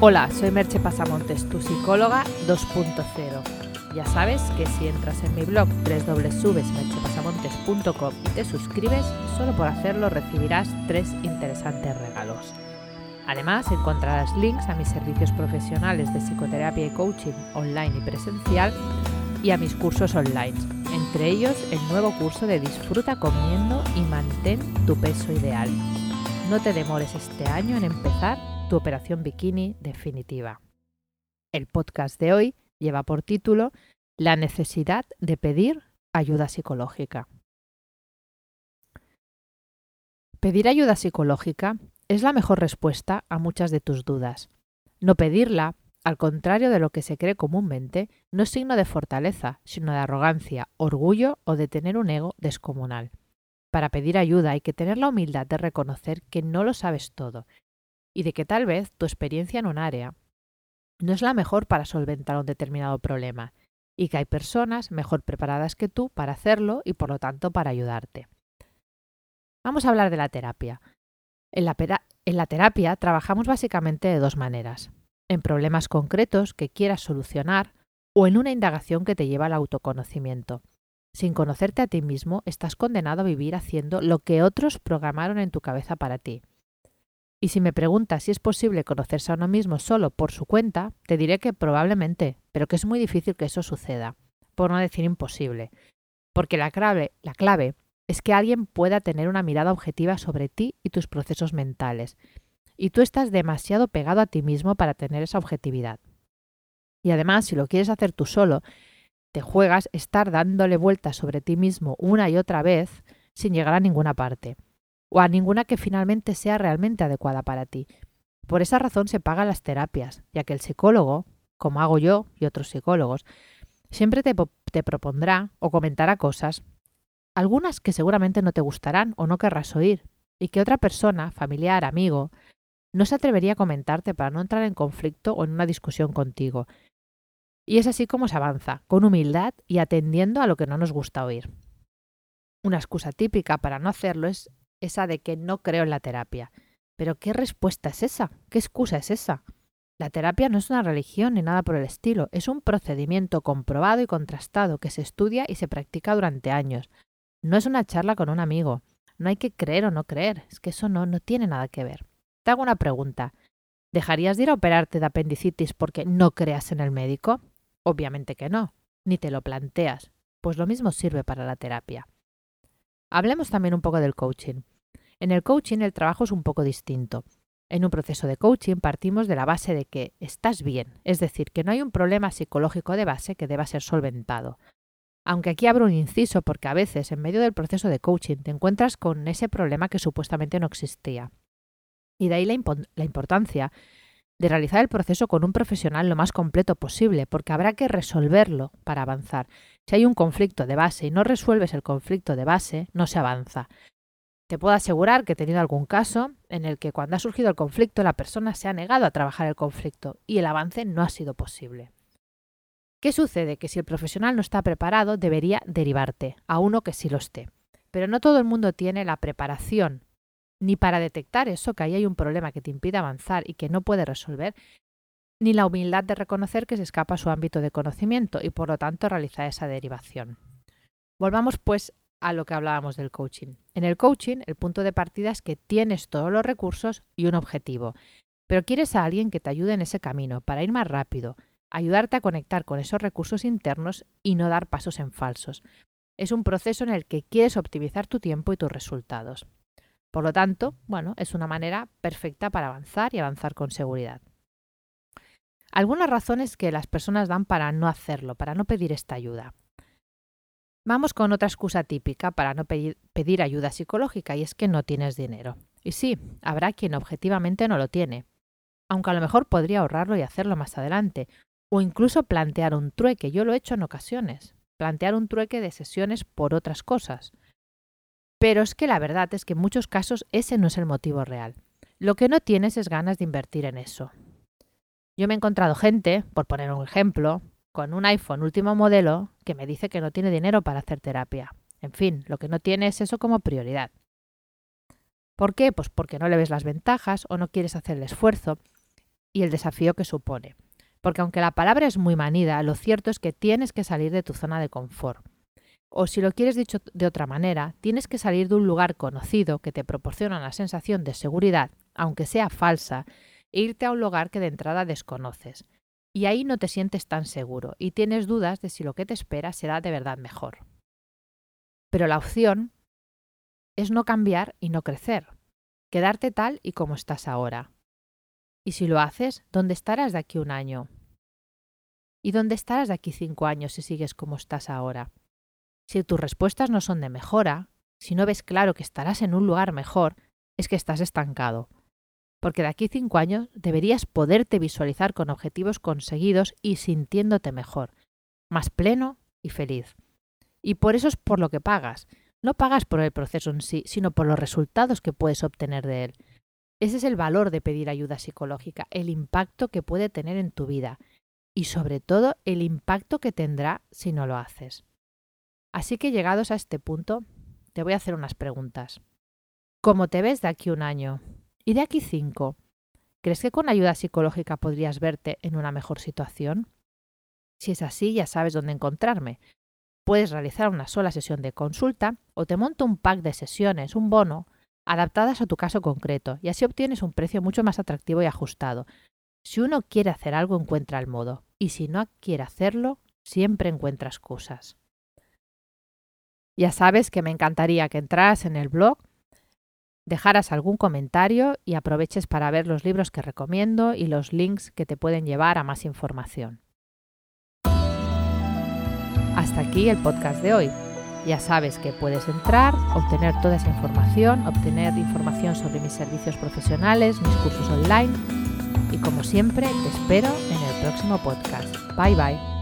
Hola, soy Merche Pasamontes, tu psicóloga 2.0. Ya sabes que si entras en mi blog www.merchepasamontes.com y te suscribes, solo por hacerlo recibirás tres interesantes regalos. Además, encontrarás links a mis servicios profesionales de psicoterapia y coaching online y presencial y a mis cursos online, entre ellos el nuevo curso de Disfruta comiendo y mantén tu peso ideal. No te demores este año en empezar tu operación bikini definitiva. El podcast de hoy lleva por título La necesidad de pedir ayuda psicológica. Pedir ayuda psicológica es la mejor respuesta a muchas de tus dudas. No pedirla, al contrario de lo que se cree comúnmente, no es signo de fortaleza, sino de arrogancia, orgullo o de tener un ego descomunal. Para pedir ayuda hay que tener la humildad de reconocer que no lo sabes todo y de que tal vez tu experiencia en un área no es la mejor para solventar un determinado problema y que hay personas mejor preparadas que tú para hacerlo y por lo tanto para ayudarte. Vamos a hablar de la terapia. En la, terapia trabajamos básicamente de dos maneras. En problemas concretos que quieras solucionar o en una indagación que te lleva al autoconocimiento. Sin conocerte a ti mismo, estás condenado a vivir haciendo lo que otros programaron en tu cabeza para ti. Y si me preguntas si es posible conocerse a uno mismo solo por su cuenta, te diré que probablemente, pero que es muy difícil que eso suceda, por no decir imposible. Porque la clave, la clave es que alguien pueda tener una mirada objetiva sobre ti y tus procesos mentales. Y tú estás demasiado pegado a ti mismo para tener esa objetividad. Y además, si lo quieres hacer tú solo, te juegas estar dándole vueltas sobre ti mismo una y otra vez sin llegar a ninguna parte o a ninguna que finalmente sea realmente adecuada para ti. Por esa razón se pagan las terapias, ya que el psicólogo, como hago yo y otros psicólogos, siempre te, te propondrá o comentará cosas, algunas que seguramente no te gustarán o no querrás oír, y que otra persona, familiar, amigo, no se atrevería a comentarte para no entrar en conflicto o en una discusión contigo. Y es así como se avanza, con humildad y atendiendo a lo que no nos gusta oír. Una excusa típica para no hacerlo es esa de que no creo en la terapia. Pero ¿qué respuesta es esa? ¿Qué excusa es esa? La terapia no es una religión ni nada por el estilo, es un procedimiento comprobado y contrastado que se estudia y se practica durante años. No es una charla con un amigo. No hay que creer o no creer, es que eso no, no tiene nada que ver. Te hago una pregunta. ¿Dejarías de ir a operarte de apendicitis porque no creas en el médico? Obviamente que no, ni te lo planteas. Pues lo mismo sirve para la terapia. Hablemos también un poco del coaching. En el coaching el trabajo es un poco distinto. En un proceso de coaching partimos de la base de que estás bien, es decir, que no hay un problema psicológico de base que deba ser solventado. Aunque aquí abro un inciso porque a veces en medio del proceso de coaching te encuentras con ese problema que supuestamente no existía. Y de ahí la, la importancia de realizar el proceso con un profesional lo más completo posible, porque habrá que resolverlo para avanzar. Si hay un conflicto de base y no resuelves el conflicto de base, no se avanza. Te puedo asegurar que he tenido algún caso en el que cuando ha surgido el conflicto la persona se ha negado a trabajar el conflicto y el avance no ha sido posible. ¿Qué sucede? Que si el profesional no está preparado, debería derivarte a uno que sí lo esté. Pero no todo el mundo tiene la preparación ni para detectar eso, que ahí hay un problema que te impide avanzar y que no puede resolver, ni la humildad de reconocer que se escapa a su ámbito de conocimiento y por lo tanto realizar esa derivación. Volvamos pues a lo que hablábamos del coaching. En el coaching el punto de partida es que tienes todos los recursos y un objetivo, pero quieres a alguien que te ayude en ese camino para ir más rápido, ayudarte a conectar con esos recursos internos y no dar pasos en falsos. Es un proceso en el que quieres optimizar tu tiempo y tus resultados. Por lo tanto, bueno, es una manera perfecta para avanzar y avanzar con seguridad. Algunas razones que las personas dan para no hacerlo, para no pedir esta ayuda. Vamos con otra excusa típica para no pedir, ayuda psicológica y es que no tienes dinero. Y sí, habrá quien objetivamente no lo tiene, aunque a lo mejor podría ahorrarlo y hacerlo más adelante, o incluso plantear un trueque, yo lo he hecho en ocasiones, plantear un trueque de sesiones por otras cosas. Pero es que la verdad es que en muchos casos ese no es el motivo real. Lo que no tienes es ganas de invertir en eso. Yo me he encontrado gente, por poner un ejemplo, con un iPhone último modelo que me dice que no tiene dinero para hacer terapia. En fin, lo que no tiene es eso como prioridad. ¿Por qué? Pues porque no le ves las ventajas o no quieres hacer el esfuerzo. y el desafío que supone. Porque aunque la palabra es muy manida, lo cierto es que tienes que salir de tu zona de confort. O si lo quieres dicho de otra manera, tienes que salir de un lugar conocido que te proporciona una sensación de seguridad, aunque sea falsa, e irte a un lugar que de entrada desconoces. Y ahí no te sientes tan seguro y tienes dudas de si lo que te espera será de verdad mejor. Pero la opción es no cambiar y no crecer, quedarte tal y como estás ahora. Y si lo haces, ¿dónde estarás de aquí un año? ¿Y dónde estarás de aquí cinco años si sigues como estás ahora? Si tus respuestas no son de mejora, si no ves claro que estarás en un lugar mejor, es que estás estancado. Porque de aquí cinco años deberías poderte visualizar con objetivos conseguidos y sintiéndote mejor, más pleno y feliz. Y por eso es por lo que pagas. No pagas por el proceso en sí, sino por los resultados que puedes obtener de él. Ese es el valor de pedir ayuda psicológica, el impacto que puede tener en tu vida y sobre todo el impacto que tendrá si no lo haces. Así que llegados a este punto, te voy a hacer unas preguntas. ¿Cómo te ves de aquí un año? ¿Y de aquí cinco? ¿Crees que con ayuda psicológica podrías verte en una mejor situación? Si es así, ya sabes dónde encontrarme. Puedes realizar una sola sesión de consulta o te monto un pack de sesiones, un bono, adaptadas a tu caso concreto y así obtienes un precio mucho más atractivo y ajustado. Si uno quiere hacer algo, encuentra el modo y si no quiere hacerlo, siempre encuentra excusas. Ya sabes que me encantaría que entraras en el blog, dejaras algún comentario y aproveches para ver los libros que recomiendo y los links que te pueden llevar a más información. Hasta aquí el podcast de hoy. Ya sabes que puedes entrar, obtener toda esa información, obtener información sobre mis servicios profesionales, mis cursos online y como siempre te espero en el próximo podcast. Bye bye.